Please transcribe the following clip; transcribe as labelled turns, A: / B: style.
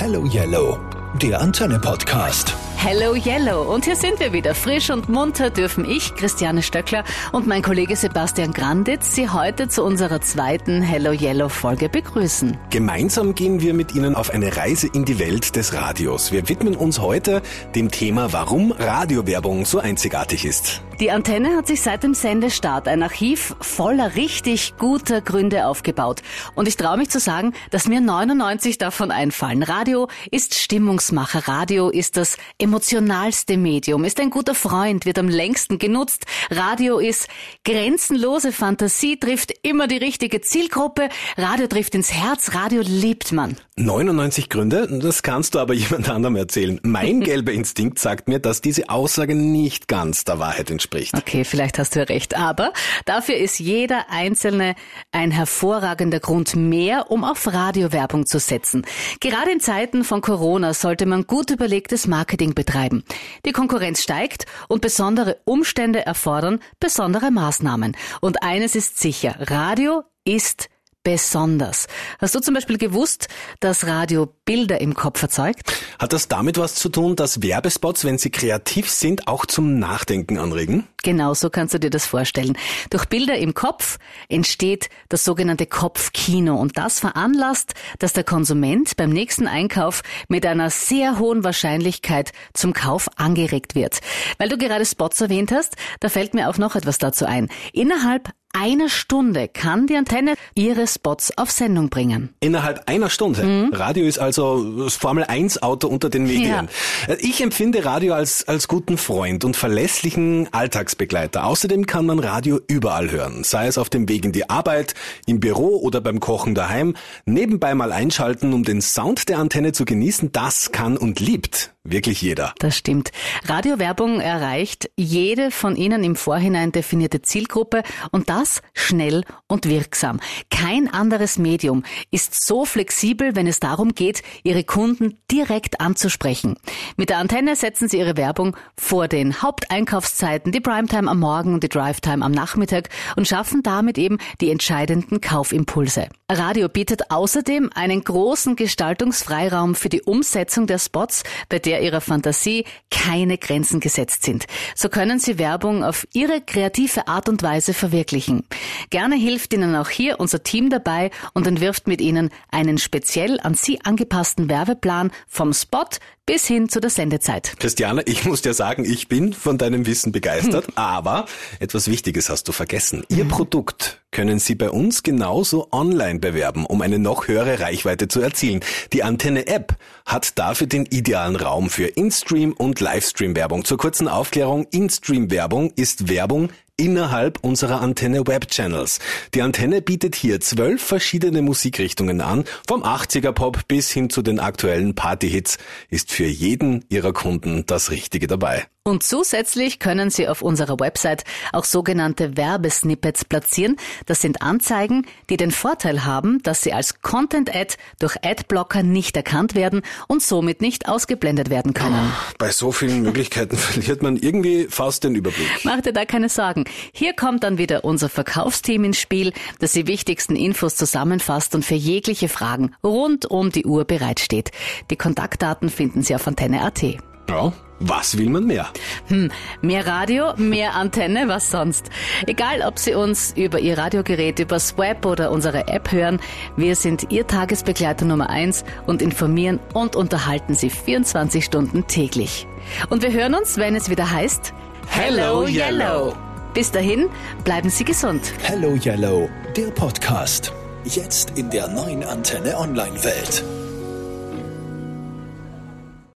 A: Hello Yellow, der Antenne-Podcast.
B: Hello Yellow und hier sind wir wieder. Frisch und munter dürfen ich, Christiane Stöckler und mein Kollege Sebastian Granditz Sie heute zu unserer zweiten Hello Yellow Folge begrüßen.
C: Gemeinsam gehen wir mit Ihnen auf eine Reise in die Welt des Radios. Wir widmen uns heute dem Thema, warum Radiowerbung so einzigartig ist.
B: Die Antenne hat sich seit dem Sendestart ein Archiv voller richtig guter Gründe aufgebaut. Und ich traue mich zu sagen, dass mir 99 davon einfallen. Radio ist Stimmungsmacher. Radio ist das emotionalste Medium, ist ein guter Freund, wird am längsten genutzt. Radio ist grenzenlose Fantasie, trifft immer die richtige Zielgruppe. Radio trifft ins Herz. Radio liebt man.
C: 99 Gründe, das kannst du aber jemand anderem erzählen. Mein gelber Instinkt sagt mir, dass diese Aussage nicht ganz der Wahrheit entspricht spricht.
B: Okay, vielleicht hast du ja recht. Aber dafür ist jeder einzelne ein hervorragender Grund mehr, um auf Radiowerbung zu setzen. Gerade in Zeiten von Corona sollte man gut überlegtes Marketing betreiben. Die Konkurrenz steigt und besondere Umstände erfordern besondere Maßnahmen. Und eines ist sicher, Radio ist besonders. Hast du zum Beispiel gewusst, dass Radio Bilder im Kopf erzeugt?
C: Hat das damit was zu tun, dass Werbespots, wenn sie kreativ sind, auch zum Nachdenken anregen?
B: Genau so kannst du dir das vorstellen. Durch Bilder im Kopf entsteht das sogenannte Kopfkino und das veranlasst, dass der Konsument beim nächsten Einkauf mit einer sehr hohen Wahrscheinlichkeit zum Kauf angeregt wird. Weil du gerade Spots erwähnt hast, da fällt mir auch noch etwas dazu ein. Innerhalb einer Stunde kann die Antenne ihre Spots auf Sendung bringen.
C: Innerhalb einer Stunde? Mhm. Radio ist also das Formel 1 Auto unter den Medien. Ja. Ich empfinde Radio als, als guten Freund und verlässlichen Alltagsbegleiter. Außerdem kann man Radio überall hören, sei es auf dem Weg in die Arbeit, im Büro oder beim Kochen daheim. Nebenbei mal einschalten, um den Sound der Antenne zu genießen, das kann und liebt wirklich jeder.
B: Das stimmt. Radiowerbung erreicht jede von Ihnen im Vorhinein definierte Zielgruppe und das schnell und wirksam. Kein anderes Medium ist so flexibel, wenn es darum geht, Ihre Kunden direkt anzusprechen. Mit der Antenne setzen Sie Ihre Werbung vor den Haupteinkaufszeiten, die Primetime am Morgen und die Drivetime am Nachmittag und schaffen damit eben die entscheidenden Kaufimpulse. Radio bietet außerdem einen großen Gestaltungsfreiraum für die Umsetzung der Spots, bei der ihrer Fantasie keine Grenzen gesetzt sind. So können Sie Werbung auf Ihre kreative Art und Weise verwirklichen. Gerne hilft Ihnen auch hier unser Team dabei und entwirft mit Ihnen einen speziell an Sie angepassten Werbeplan vom Spot bis hin zu der Sendezeit.
C: Christiane, ich muss dir sagen, ich bin von deinem Wissen begeistert, hm. aber etwas Wichtiges hast du vergessen. Ihr mhm. Produkt können Sie bei uns genauso online bewerben, um eine noch höhere Reichweite zu erzielen. Die Antenne-App hat dafür den idealen Raum für In-Stream und Livestream-Werbung. Zur kurzen Aufklärung, In-Stream-Werbung ist Werbung innerhalb unserer Antenne Web Channels. Die Antenne bietet hier zwölf verschiedene Musikrichtungen an, vom 80er Pop bis hin zu den aktuellen Partyhits ist für jeden ihrer Kunden das Richtige dabei.
B: Und zusätzlich können Sie auf unserer Website auch sogenannte Werbesnippets platzieren. Das sind Anzeigen, die den Vorteil haben, dass sie als Content-Ad durch Adblocker nicht erkannt werden und somit nicht ausgeblendet werden können.
C: Bei so vielen Möglichkeiten verliert man irgendwie fast den Überblick.
B: Mach dir da keine Sorgen. Hier kommt dann wieder unser Verkaufsteam ins Spiel, das die wichtigsten Infos zusammenfasst und für jegliche Fragen rund um die Uhr bereitsteht. Die Kontaktdaten finden Sie auf antenne.at.
C: Ja, was will man mehr?
B: Hm, mehr Radio, mehr Antenne, was sonst? Egal, ob Sie uns über Ihr Radiogerät, übers Web oder unsere App hören, wir sind Ihr Tagesbegleiter Nummer eins und informieren und unterhalten Sie 24 Stunden täglich. Und wir hören uns, wenn es wieder heißt
C: Hello Yellow.
B: Bis dahin, bleiben Sie gesund.
A: Hello Yellow, der Podcast. Jetzt in der neuen Antenne Online Welt.